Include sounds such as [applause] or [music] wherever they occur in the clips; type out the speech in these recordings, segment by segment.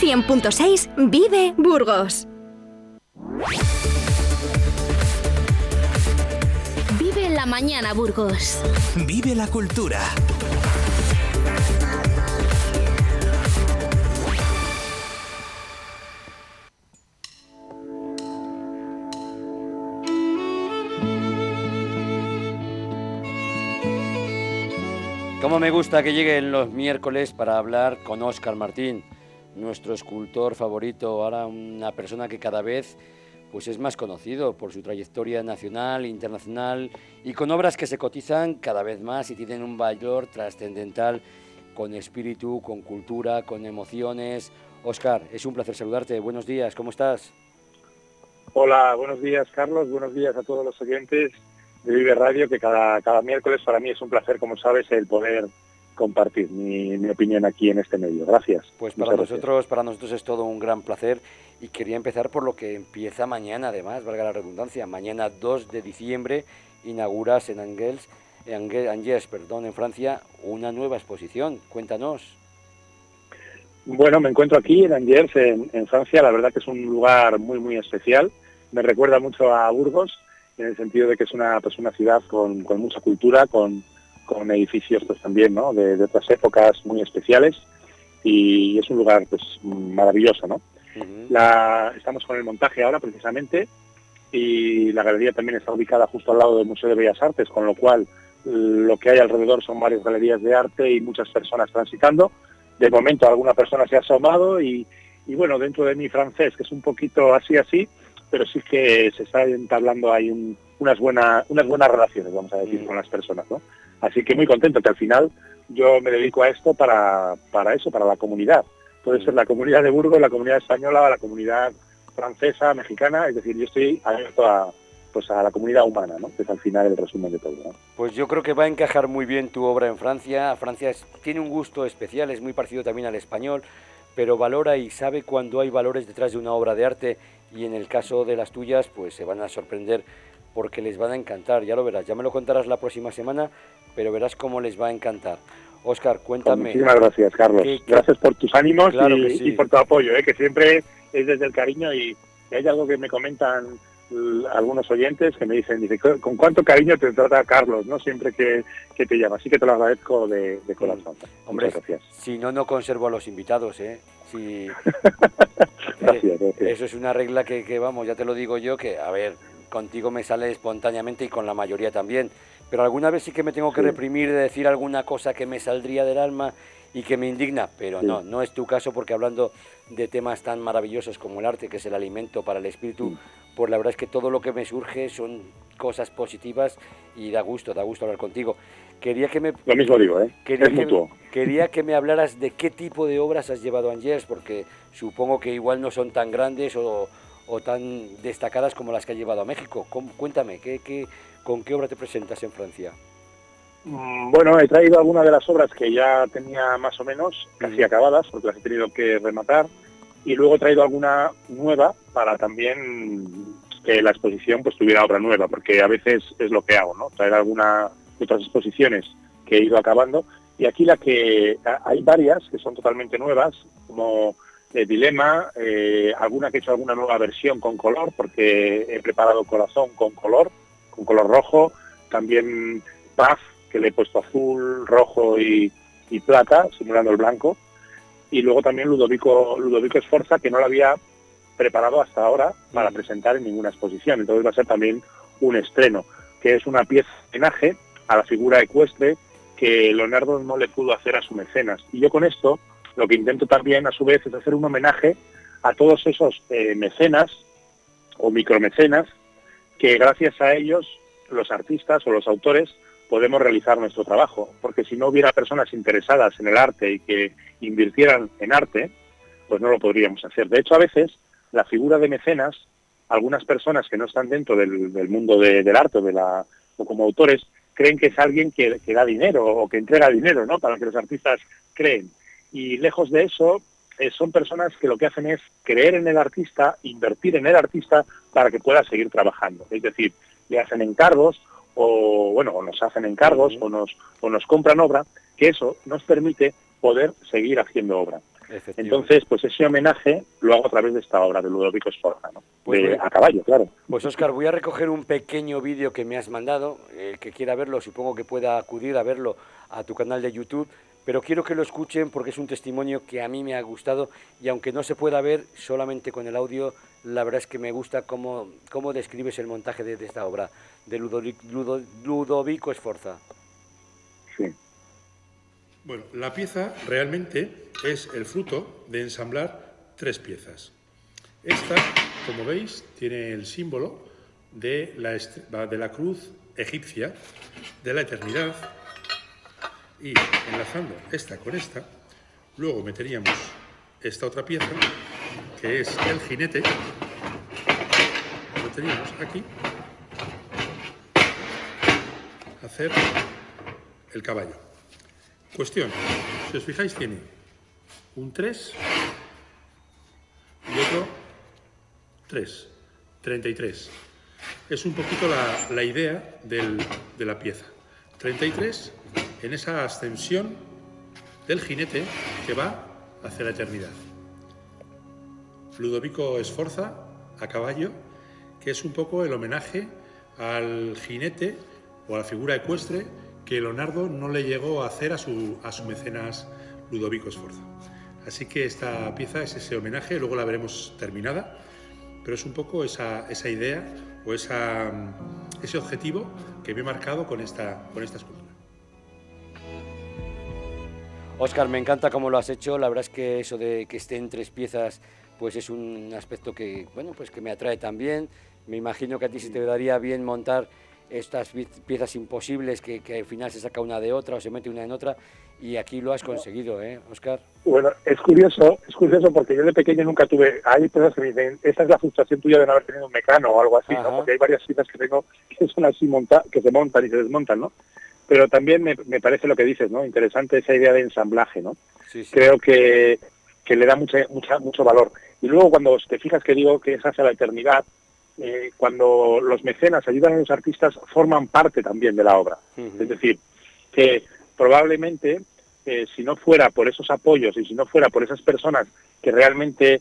100.6 Vive Burgos. Vive la mañana Burgos. Vive la cultura. Cómo me gusta que lleguen los miércoles para hablar con Óscar Martín, nuestro escultor favorito, ahora una persona que cada vez pues es más conocido por su trayectoria nacional, internacional y con obras que se cotizan cada vez más y tienen un valor trascendental con espíritu, con cultura, con emociones. Óscar, es un placer saludarte. Buenos días, ¿cómo estás? Hola, buenos días Carlos, buenos días a todos los oyentes de Vive Radio, que cada, cada miércoles para mí es un placer, como sabes, el poder compartir mi, opinión aquí en este medio. Gracias. Pues para nosotros, para nosotros es todo un gran placer y quería empezar por lo que empieza mañana, además, valga la redundancia, mañana 2 de diciembre inauguras en Angers, Angers, perdón, en Francia, una nueva exposición. Cuéntanos. Bueno, me encuentro aquí en Angers, en, en Francia. La verdad que es un lugar muy, muy especial. Me recuerda mucho a Burgos en el sentido de que es una, pues una ciudad con, mucha cultura, con, edificios pues también ¿no? de, otras épocas muy especiales y es un lugar pues maravilloso. ¿no? la, estamos con el montaje ahora precisamente y la galería también está ubicada justo al lado del Museo de Bellas Artes, con lo cual lo que hay alrededor son varias galerías de arte y muchas personas transitando. De momento alguna persona se ha asomado y, y bueno, dentro de mi francés, que es un poquito así así, pero sí que se está entablando ahí unas, buenas, unas buenas relaciones, vamos a decir, mm. con las personas. ¿no? Así que muy contento que al final yo me dedico a esto para, para eso, para la comunidad. Puede mm. ser la comunidad de Burgos, la comunidad española, la comunidad francesa, mexicana, es decir, yo estoy abierto a, pues a la comunidad humana, ¿no? que es al final el resumen de todo. Pues yo creo que va a encajar muy bien tu obra en Francia. Francia tiene un gusto especial, es muy parecido también al español, pero valora y sabe cuando hay valores detrás de una obra de arte y en el caso de las tuyas pues se van a sorprender porque les van a encantar, ya lo verás, ya me lo contarás la próxima semana, pero verás cómo les va a encantar. Oscar, cuéntame. Muchísimas gracias, Carlos. gracias por tus ánimos y, por tu apoyo, ¿eh? que siempre es desde el cariño y, hay algo que me comentan algunos oyentes que me dicen, dice, ¿con cuánto cariño te trata Carlos, no siempre que, te llama? Así que te lo agradezco de, corazón. Hombre, gracias. si no, no conservo a los invitados, ¿eh? Si, [laughs] Eso es una regla que, vamos, ya te lo digo yo, que, a ver, contigo me sale espontáneamente y con la mayoría también. Pero alguna vez sí que me tengo que reprimir de decir alguna cosa que me saldría del alma y que me indigna, pero no, no es tu caso porque hablando de temas tan maravillosos como el arte, que es el alimento para el espíritu, pues la verdad es que todo lo que me surge son cosas positivas y da gusto, da gusto hablar contigo. Quería que me... Lo mismo digo, ¿eh? Quería, que, quería que me hablaras de qué tipo de obras has llevado a Angers, porque supongo que igual no son tan grandes o, tan destacadas como las que has llevado a México. cuéntame, ¿qué, qué, ¿con qué obra te presentas en Francia? Mm, bueno, he traído algunas de las obras que ya tenía más o menos casi acabadas, porque las he tenido que rematar, y luego he traído alguna nueva para también que la exposición pues tuviera obra nueva, porque a veces es lo que hago, ¿no? Traer alguna otras exposiciones que he ido acabando. Y aquí la que hay varias que son totalmente nuevas, como eh, Dilema, eh, alguna que he hecho alguna nueva versión con color, porque he preparado Corazón con color, con color rojo, también Paz, que le he puesto azul, rojo y, plata, simulando el blanco, y luego también Ludovico, Ludovico Esforza, que no lo había preparado hasta ahora para mm. presentar en ninguna exposición, entonces va a ser también un estreno, que es una pieza de homenaje a la figura ecuestre que Leonardo no le pudo hacer a su mecenas. Y yo con esto lo que intento también a su vez es hacer un homenaje a todos esos eh, mecenas o micromecenas que gracias a ellos los artistas o los autores podemos realizar nuestro trabajo, porque si no hubiera personas interesadas en el arte y que invirtieran en arte, pues no lo podríamos hacer. De hecho, a veces la figura de mecenas, algunas personas que no están dentro del, mundo del arte o como autores, creen que es alguien que, da dinero o que entrega dinero, ¿no? Para que los artistas creen. Y lejos de eso, eh, son personas que lo que hacen es creer en el artista, invertir en el artista para que pueda seguir trabajando. Es decir, le hacen encargos o, bueno, o nos hacen encargos o, nos, o nos compran obra, que eso nos permite poder seguir haciendo obra. Entonces, pues ese homenaje lo hago a través de esta obra de Ludovico Esforza, ¿no? Pues a caballo, claro. Pues Oscar, voy a recoger un pequeño vídeo que me has mandado. El que quiera verlo, supongo que pueda acudir a verlo a tu canal de YouTube pero quiero que lo escuchen porque es un testimonio que a mí me ha gustado y aunque no se pueda ver solamente con el audio, la verdad es que me gusta cómo, cómo describes el montaje de, esta obra de Ludovico Esforza. Sí. Bueno, la pieza realmente es el fruto de ensamblar tres piezas. Esta, como veis, tiene el símbolo de la, de la cruz egipcia de la eternidad y enlazando esta con esta, luego meteríamos esta otra pieza, que es el jinete, lo meteríamos aquí, hacer el caballo. Cuestión, si os fijáis tiene un 3 y otro 3, 33. Es un poquito la, la idea del, de la pieza. 33 en esa ascensión del jinete que va hacia la eternidad. Ludovico Esforza, a caballo, que es un poco el homenaje al jinete o a la figura ecuestre que Leonardo no le llegó a hacer a su, a su mecenas Ludovico Esforza. Así que esta pieza es ese homenaje, luego la veremos terminada, pero es un poco esa, esa idea o esa, ese objetivo que me he marcado con esta, con esta escultura. Oscar, me encanta cómo lo has hecho. La verdad es que eso de que esté en tres piezas, pues es un aspecto que, bueno, pues que me atrae también. Me imagino que a ti se te daría bien montar estas piezas imposibles que, al final se saca una de otra o se mete una en otra y aquí lo has conseguido, ¿eh, Oscar? Bueno, es curioso, es curioso porque yo de pequeño nunca tuve, hay personas que me dicen, esta es la frustración tuya de no haber tenido un mecano o algo así, ¿no? Porque hay varias piezas que tengo que son así monta que se montan y se desmontan, ¿no? pero también me, parece lo que dices, ¿no? Interesante esa idea de ensamblaje, ¿no? Creo que, le da mucha, mucha, mucho valor. Y luego cuando te fijas que digo que es hacia la eternidad, eh, cuando los mecenas ayudan a los artistas, forman parte también de la obra. Es decir, que probablemente eh, si no fuera por esos apoyos y si no fuera por esas personas que realmente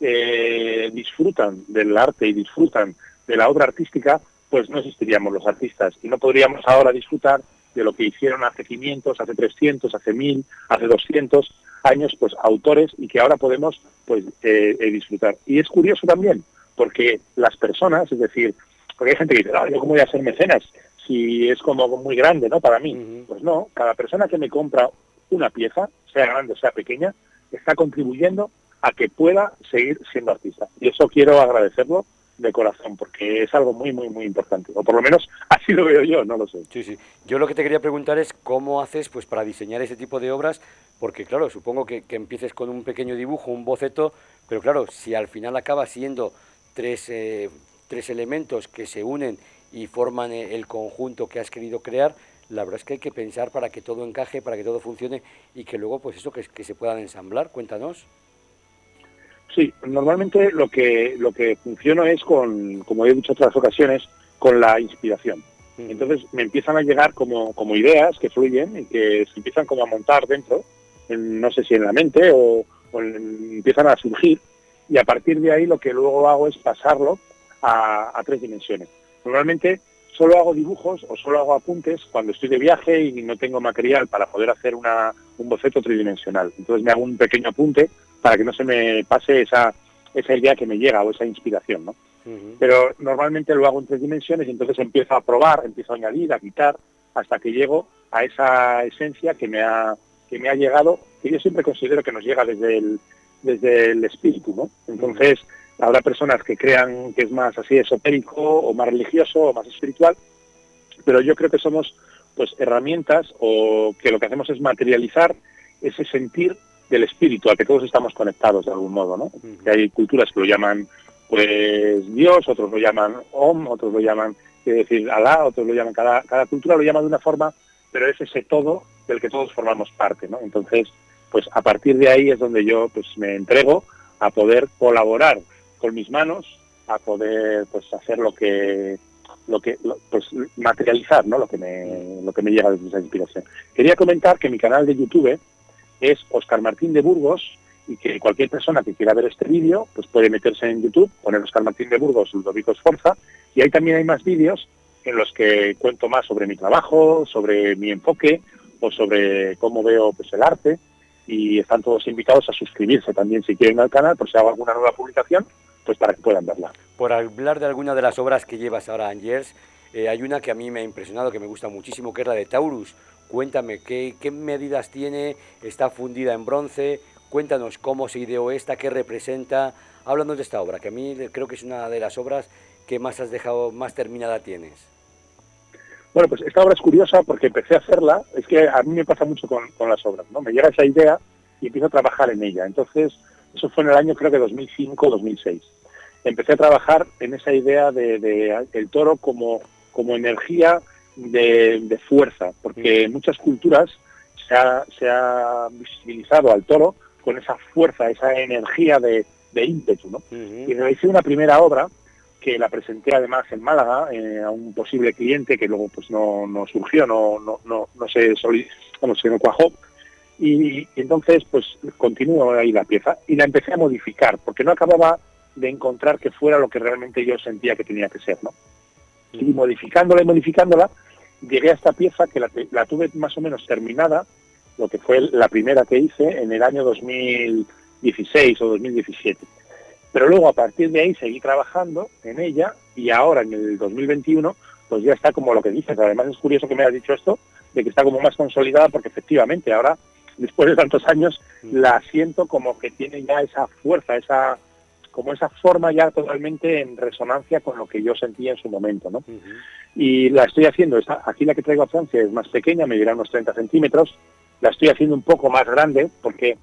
eh, disfrutan del arte y disfrutan de la obra artística, pues no existiríamos los artistas y no podríamos ahora disfrutar de lo que hicieron hace 500, hace 300, hace 1000, hace 200 años, pues autores y que ahora podemos pues eh, disfrutar. Y es curioso también, porque las personas, es decir, porque hay gente que dice, no, yo cómo voy a ser mecenas si es como muy grande, ¿no? Para mí. Pues no, cada persona que me compra una pieza, sea grande o sea pequeña, está contribuyendo a que pueda seguir siendo artista. Y eso quiero agradecerlo de corazón, porque es algo muy, muy, muy importante. O por lo menos [laughs] así lo veo yo, no lo sé. Sí, sí. Yo lo que te quería preguntar es cómo haces pues para diseñar ese tipo de obras, porque claro, supongo que, empieces con un pequeño dibujo, un boceto, pero claro, si al final acaba siendo tres, eh, tres elementos que se unen y forman eh, el conjunto que has querido crear, la verdad es que hay que pensar para que todo encaje, para que todo funcione y que luego pues eso que, que se puedan ensamblar. Cuéntanos. Sí, normalmente lo que, lo que funciono es con, como he dicho en otras ocasiones, con la inspiración. Entonces me empiezan a llegar como, como ideas que fluyen y que se empiezan como a montar dentro, no sé si en la mente o, empiezan a surgir y a partir de ahí lo que luego hago es pasarlo a, tres dimensiones. Normalmente solo hago dibujos o solo hago apuntes cuando estoy de viaje y no tengo material para poder hacer una, un boceto tridimensional. Entonces me hago un pequeño apunte para que no se me pase esa, esa idea que me llega o esa inspiración, ¿no? Pero normalmente lo hago en tres dimensiones y entonces empiezo a probar, empiezo a añadir, a quitar, hasta que llego a esa esencia que me ha, que me ha llegado, que yo siempre considero que nos llega desde el, desde el espíritu, ¿no? Entonces, habrá personas que crean que es más así esotérico o más religioso o más espiritual, pero yo creo que somos pues herramientas o que lo que hacemos es materializar ese sentir del espíritu al que todos estamos conectados de algún modo, ¿no? Que hay culturas que lo llaman pues Dios, otros lo llaman Om, otros lo llaman, quiere decir, Alá, otros lo llaman, cada, cada cultura lo llama de una forma, pero es ese todo del que todos formamos parte, ¿no? Entonces, pues a partir de ahí es donde yo pues me entrego a poder colaborar con mis manos, a poder pues hacer lo que lo que pues materializar ¿no? lo que me lo que me llega desde esa inspiración. Quería comentar que mi canal de YouTube es Oscar Martín de Burgos y que cualquier persona que quiera ver este vídeo pues puede meterse en YouTube, poner Oscar Martín de Burgos, Ludovico Esforza, y ahí también hay más vídeos en los que cuento más sobre mi trabajo, sobre mi enfoque o sobre cómo veo pues, el arte y están todos invitados a suscribirse también si quieren al canal por si hago alguna nueva publicación, pues para que puedan verla. Por hablar de alguna de las obras que llevas ahora, Angers, eh, hay una que a mí me ha impresionado, que me gusta muchísimo, que es la de Taurus. Cuéntame, ¿qué, ¿qué medidas tiene? ¿Está fundida en bronce? Cuéntanos cómo se ideó esta, qué representa. Háblanos de esta obra, que a mí creo que es una de las obras que más has dejado, más terminada tienes. Bueno, pues esta obra es curiosa porque empecé a hacerla, es que a mí me pasa mucho con, las obras, ¿no? Me llega esa idea y empiezo a trabajar en ella. Entonces, eso fue en el año creo que 2005-2006. Empecé a trabajar en esa idea de, de el toro como, como energía de, fuerza, porque en muchas culturas se ha, se ha visibilizado al toro con esa fuerza, esa energía de, ímpetu. ¿no? Y realicé una primera obra que la presenté además en Málaga eh, a un posible cliente que luego pues no, no surgió, no, no, no, no se, bueno, se no cuajó. Y, entonces pues continuó ahí la pieza y la empecé a modificar porque no acababa de encontrar que fuera lo que realmente yo sentía que tenía que ser. ¿no? Y modificándola y modificándola, llegué a esta pieza que la, la tuve más o menos terminada lo que fue la primera que hice en el año 2016 o 2017. Pero luego a partir de ahí seguí trabajando en ella y ahora en el 2021 pues ya está como lo que dices. Además es curioso que me hayas dicho esto, de que está como más consolidada porque efectivamente ahora, después de tantos años, mm. la siento como que tiene ya esa fuerza, esa como esa forma ya totalmente en resonancia con lo que yo sentía en su momento. ¿no? Y la estoy haciendo, esta, aquí la que traigo a Francia es más pequeña, me dirá unos 30 centímetros, la estoy haciendo un poco más grande porque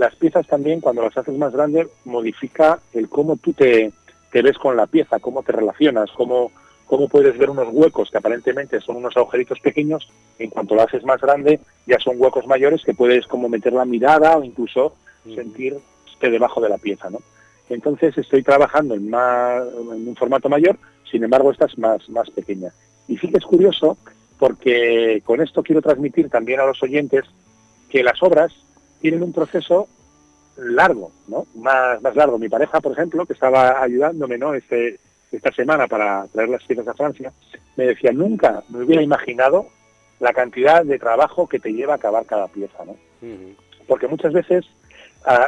las piezas también cuando las haces más grandes modifica el cómo tú te, te ves con la pieza, cómo te relacionas, cómo, cómo puedes ver unos huecos que aparentemente son unos agujeritos pequeños, en cuanto lo haces más grande ya son huecos mayores que puedes como meter la mirada o incluso sentirte debajo de la pieza, ¿no? Entonces estoy trabajando en, más, en un formato mayor, sin embargo esta es más, más pequeña. Y sí que es curioso porque con esto quiero transmitir también a los oyentes que las obras tienen un proceso largo, ¿no? Más, más largo. Mi pareja, por ejemplo, que estaba ayudándome, ¿no? Este, esta semana para traer las piezas a Francia, me decía, nunca me hubiera imaginado la cantidad de trabajo que te lleva a acabar cada pieza, ¿no? Porque muchas veces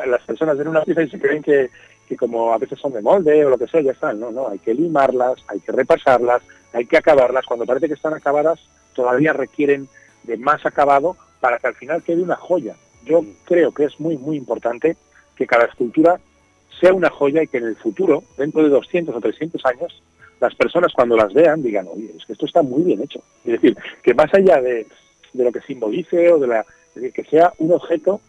las personas ven una pieza y se creen que, que como a veces son de molde o lo que sea, ya están, no, no, hay que limarlas, hay que repasarlas, hay que acabarlas, cuando parece que están acabadas, todavía requieren de más acabado para que al final quede una joya. Yo creo que es muy, muy importante que cada escultura sea una joya y que en el futuro, dentro de 200 o 300 años, las personas cuando las vean digan, oye, es que esto está muy bien hecho. Es decir, que más allá de, lo que simbolice o de la... Es decir, que sea un objeto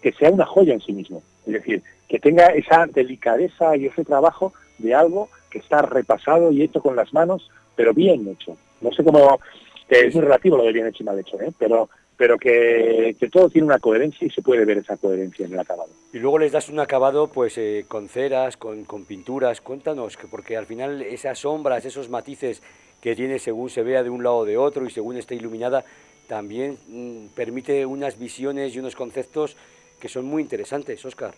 que sea una joya en sí mismo. Es decir, que tenga esa delicadeza y ese trabajo de algo que está repasado y hecho con las manos, pero bien hecho. No sé cómo es muy relativo lo de bien hecho y mal hecho, ¿eh? pero pero que, todo tiene una coherencia y se puede ver esa coherencia en el acabado. Y luego les das un acabado pues eh, con ceras, con, con, pinturas, cuéntanos, que porque al final esas sombras, esos matices que tiene según se vea de un lado o de otro y según esté iluminada, también mm, permite unas visiones y unos conceptos que son muy interesantes, Oscar.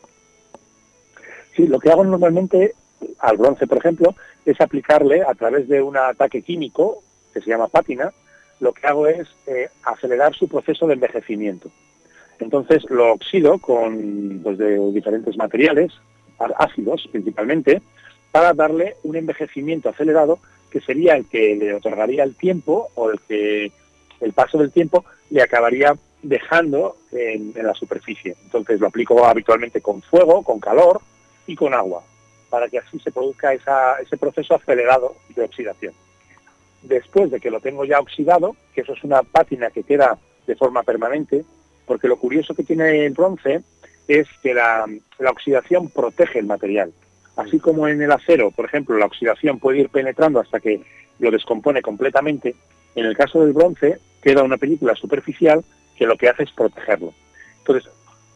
Sí, lo que hago normalmente al bronce, por ejemplo, es aplicarle a través de un ataque químico que se llama pátina, lo que hago es eh, acelerar su proceso de envejecimiento. Entonces lo oxido con pues, de diferentes materiales, ácidos principalmente, para darle un envejecimiento acelerado que sería el que le otorgaría el tiempo o el que el paso del tiempo le acabaría dejando en, la superficie. Entonces lo aplico habitualmente con fuego, con calor y con agua, para que así se produzca ese proceso acelerado de oxidación después de que lo tengo ya oxidado, que eso es una pátina que queda de forma permanente, porque lo curioso que tiene el bronce es que la, oxidación protege el material. Así como en el acero, por ejemplo, la oxidación puede ir penetrando hasta que lo descompone completamente, en el caso del bronce queda una película superficial que lo que hace es protegerlo. Entonces,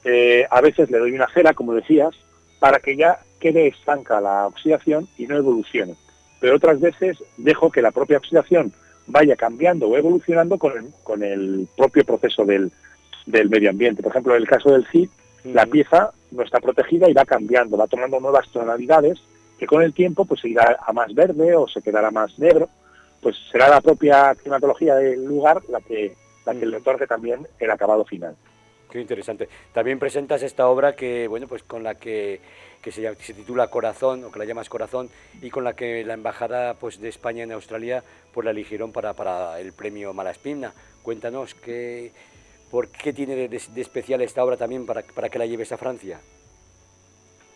eh, a veces le doy una cera, como decías, para que ya quede estanca la oxidación y no evolucione pero otras veces dejo que la propia oxidación vaya cambiando o evolucionando con el, con el propio proceso del, medio ambiente. Por ejemplo, en el caso del CID, La pieza no está protegida y va cambiando, va tomando nuevas tonalidades que con el tiempo pues se irá a más verde o se quedará más negro, pues será la propia climatología del lugar la que, la que le otorgue también el acabado final. Qué interesante. También presentas esta obra que, bueno, pues con la que, se, se, titula Corazón, o que la llamas Corazón, y con la que la Embajada pues, de España en Australia pues, la eligieron para, para el premio Malaspina. Cuéntanos, ¿qué, ¿por qué tiene de, especial esta obra también para, para, que la lleves a Francia?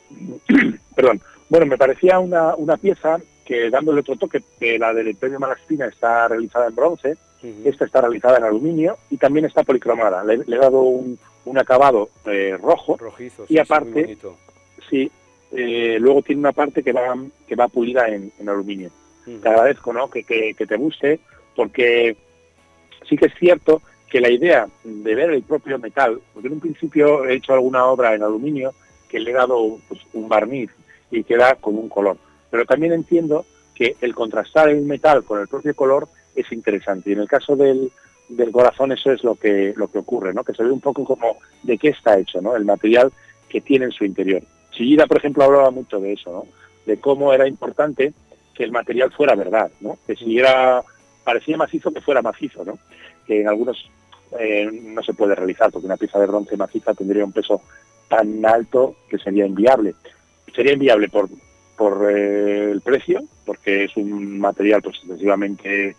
[clears throat] Perdón. Bueno, me parecía una, una pieza que dándole otro toque, que la del premio Malaspina está realizada en bronce, esta está realizada en aluminio y también está policromada. Le, he dado un, acabado eh, rojo y aparte, sí, eh, luego tiene una parte que va que va pulida en, aluminio. Te agradezco, ¿no? Que, te guste, porque sí que es cierto que la idea de ver el propio metal, porque en un principio he hecho alguna obra en aluminio que le he dado pues, un barniz y queda con un color, pero también entiendo que el contrastar el metal con el propio color es interesante. Y en el caso del, del corazón eso es lo que, lo que ocurre, ¿no? que se ve un poco como de qué está hecho, ¿no? el material que tiene en su interior. Chillida, por ejemplo, hablaba mucho de eso, ¿no? de cómo era importante que el material fuera verdad, ¿no? que si era, parecía macizo, que fuera macizo, ¿no? que en algunos eh, no se puede realizar, porque una pieza de bronce maciza tendría un peso tan alto que sería inviable. Sería inviable por, por eh, el precio, porque es un material pues excesivamente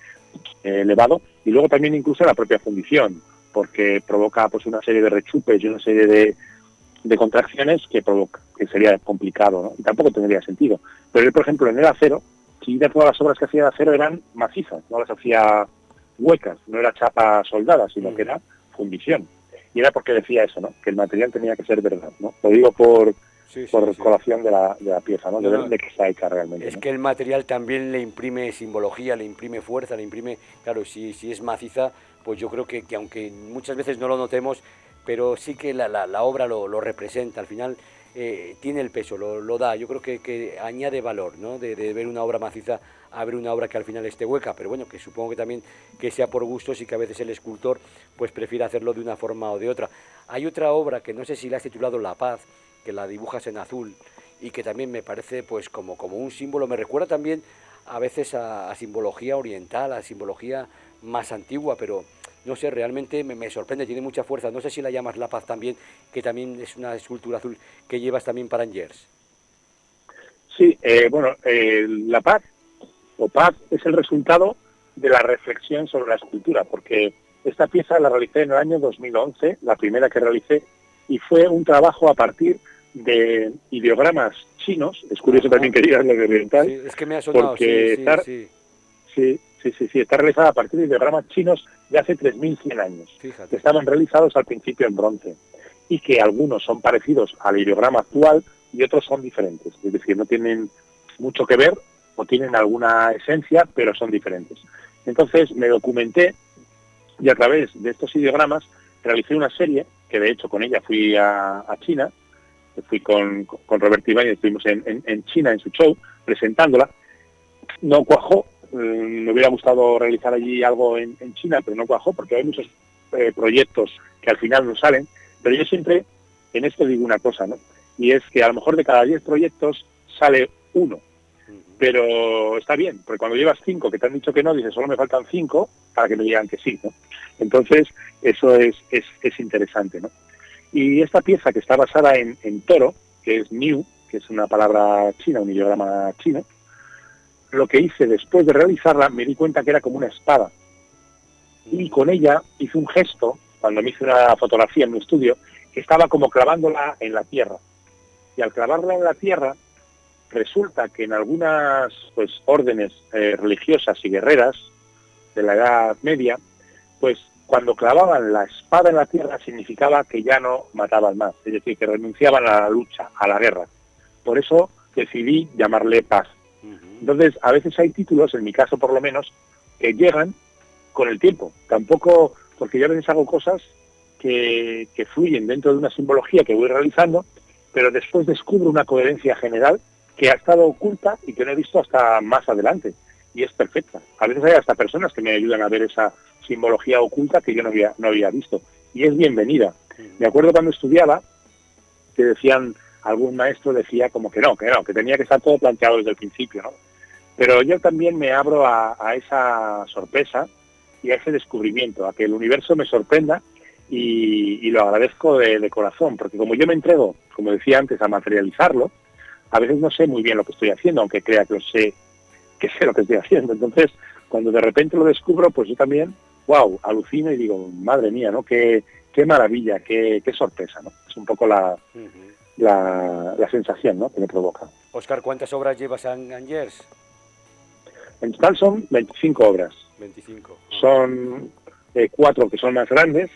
elevado y luego también incluso la propia fundición porque provoca pues una serie de rechupes y una serie de, de contracciones que provoca que sería complicado ¿no? y tampoco tendría sentido pero él por ejemplo en el acero si de todas las obras que hacía de acero eran macizas no las hacía huecas no era chapa soldada sino que mm. era fundición y era porque decía eso no que el material tenía que ser verdad no lo digo por por colación de la, de la pieza, ¿no? De ver de qué hecha realmente. Es que el material también le imprime simbología, le imprime fuerza, le imprime, claro, si, si es maciza, pues yo creo que, que aunque muchas veces no lo notemos, pero sí que la, la, obra lo, lo, representa, al final eh, tiene el peso, lo, lo, da, yo creo que, que añade valor, ¿no? De, de, ver una obra maciza a ver una obra que al final esté hueca, pero bueno, que supongo que también que sea por gustos y que a veces el escultor pues prefiere hacerlo de una forma o de otra. Hay otra obra que no sé si la has titulado La Paz, que la dibujas en azul y que también me parece pues como, como un símbolo, me recuerda también a veces a, simbología oriental, a simbología más antigua, pero no sé, realmente me, sorprende, tiene mucha fuerza. No sé si la llamas La Paz también, que también es una escultura azul que llevas también para Angers. Sí, eh, bueno, La Paz o Paz es el resultado de la reflexión sobre la escultura, porque esta pieza la realicé en el año 2011, la primera que realicé, y fue un trabajo a partir de ideogramas chinos, es curioso también que digas lo de oriental, es que me ha sonado, porque sí, sí, sí, sí, está realizada a partir de ideogramas chinos de hace 3.100 años, que estaban realizados al principio en bronce, y que algunos son parecidos al ideograma actual y otros son diferentes, es decir, no tienen mucho que ver o tienen alguna esencia, pero son diferentes. Entonces me documenté y a través de estos ideogramas realicé una serie, que de hecho con ella fui a China, fui con, con Robert Ibáñez, estuvimos en, en, China en su show presentándola. No cuajó, mm, me hubiera gustado realizar allí algo en, China, pero no cuajó porque hay muchos eh, proyectos que al final no salen. Pero yo siempre en esto digo una cosa, ¿no? Y es que a lo mejor de cada 10 proyectos sale uno. Pero está bien, porque cuando llevas cinco que te han dicho que no, dices, solo me faltan cinco para que me digan que sí, ¿no? Entonces, eso es, es, es interesante, ¿no? Y esta pieza que está basada en, toro, que es Niu, que es una palabra china, un ideograma chino, lo que hice después de realizarla me di cuenta que era como una espada. Y con ella hice un gesto, cuando me hice una fotografía en mi estudio, que estaba como clavándola en la tierra. Y al clavarla en la tierra, resulta que en algunas pues, órdenes eh, religiosas y guerreras de la Edad Media, pues cuando clavaban la espada en la tierra significaba que ya no mataban más, es decir, que renunciaban a la lucha, a la guerra. Por eso decidí llamarle paz. Entonces, a veces hay títulos, en mi caso por lo menos, que llegan con el tiempo. Tampoco, porque yo a veces hago cosas que, que fluyen dentro de una simbología que voy realizando, pero después descubro una coherencia general que ha estado oculta y que no he visto hasta más adelante. Y es perfecta. A veces hay hasta personas que me ayudan a ver esa simbología oculta que yo no había, no había visto. Y es bienvenida. Me acuerdo cuando estudiaba, que decían, algún maestro decía como que no, que no, que tenía que estar todo planteado desde el principio, ¿no? Pero yo también me abro a, esa sorpresa y a ese descubrimiento, a que el universo me sorprenda y, lo agradezco de, corazón, porque como yo me entrego, como decía antes, a materializarlo, a veces no sé muy bien lo que estoy haciendo, aunque crea que lo sé, que sé lo que estoy haciendo. Entonces, cuando de repente lo descubro, pues yo también, wow, alucino y digo, madre mía, ¿no? Qué, qué maravilla, qué, qué sorpresa, ¿no? Es un poco la, la, sensación ¿no? que me provoca. Oscar, ¿cuántas obras llevas en Angers? En total son 25 obras. 25. Son eh, cuatro que son más grandes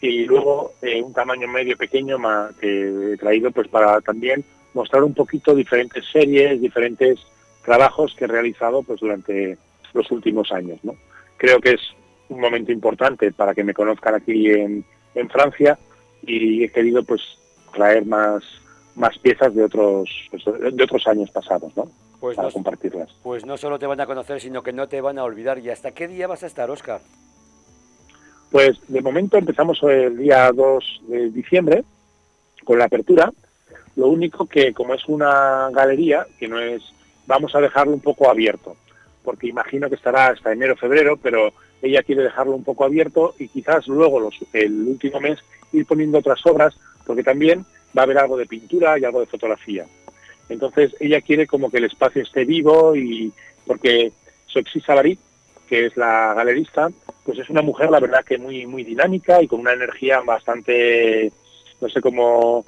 y luego eh, un tamaño medio pequeño más que he traído pues para también mostrar un poquito diferentes series, diferentes trabajos que he realizado pues durante los últimos años. ¿no? Creo que es un momento importante para que me conozcan aquí en, en Francia y he querido pues traer más más piezas de otros pues, de otros años pasados, ¿no? Pues para compartirlas. Pues no solo te van a conocer, sino que no te van a olvidar. ¿Y hasta qué día vas a estar, Oscar? Pues de momento empezamos el día 2 de diciembre con la apertura. Lo único que como es una galería, que no es, vamos a dejarlo un poco abierto, porque imagino que estará hasta enero febrero, pero ella quiere dejarlo un poco abierto y quizás luego el último mes ir poniendo otras obras, porque también va a haber algo de pintura y algo de fotografía. Entonces ella quiere como que el espacio esté vivo y porque Soxy Sabarit, que es la galerista, pues es una mujer la verdad que muy muy dinámica y con una energía bastante, no sé cómo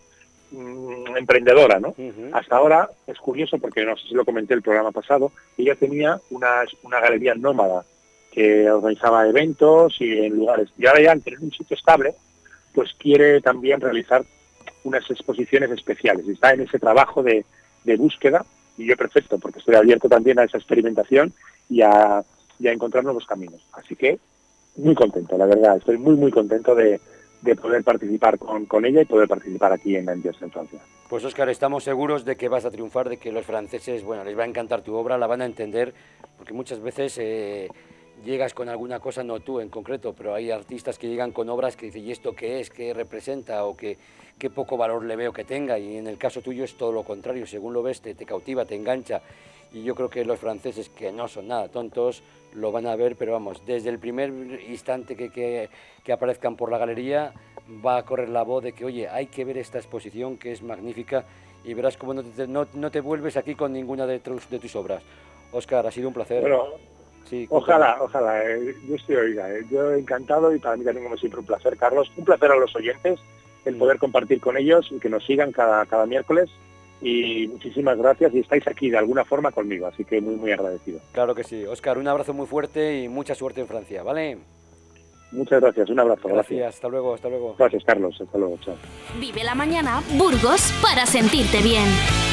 mm, emprendedora, ¿no? Hasta ahora es curioso porque no sé si lo comenté el programa pasado, ella tenía una, una galería nómada que organizaba eventos y en lugares. Y ahora ya al tener un sitio estable, pues quiere también realizar unas exposiciones especiales. Y está en ese trabajo de, búsqueda y yo perfecto, porque estoy abierto también a esa experimentación y a, encontrar nuevos caminos. Así que muy contento, la verdad, estoy muy, muy contento de, poder participar con, ella y poder participar aquí en Angers, en Francia. Pues Óscar, estamos seguros de que vas a triunfar, de que los franceses, bueno, les va a encantar tu obra, la van a entender, porque muchas veces eh, llegas con alguna cosa, no tú en concreto, pero hay artistas que llegan con obras que dicen, ¿y esto qué es? ¿Qué representa? O que qué poco valor le veo que tenga. Y en el caso tuyo es todo lo contrario, según lo ves, te, cautiva, te engancha. Y yo creo que los franceses, que no son nada tontos, lo van a ver, pero vamos, desde el primer instante que, que, aparezcan por la galería, va a correr la voz de que, oye, hay que ver esta exposición que es magnífica y verás cómo no te, no, no te vuelves aquí con ninguna de tus, de tus obras. Oscar, ha sido un placer. Sí, ojalá, ojalá. Eh, yo estoy oiga, eh, yo encantado y para mí también como siempre un placer, Carlos. Un placer a los oyentes el poder compartir con ellos y que nos sigan cada, cada miércoles. Y muchísimas gracias y estáis aquí de alguna forma conmigo, así que muy, muy agradecido. Claro que sí. Oscar, un abrazo muy fuerte y mucha suerte en Francia, ¿vale? Muchas gracias, un abrazo. Gracias, gracias. hasta luego, hasta luego. Gracias, Carlos, hasta luego, chao. Vive la mañana, Burgos, para sentirte bien.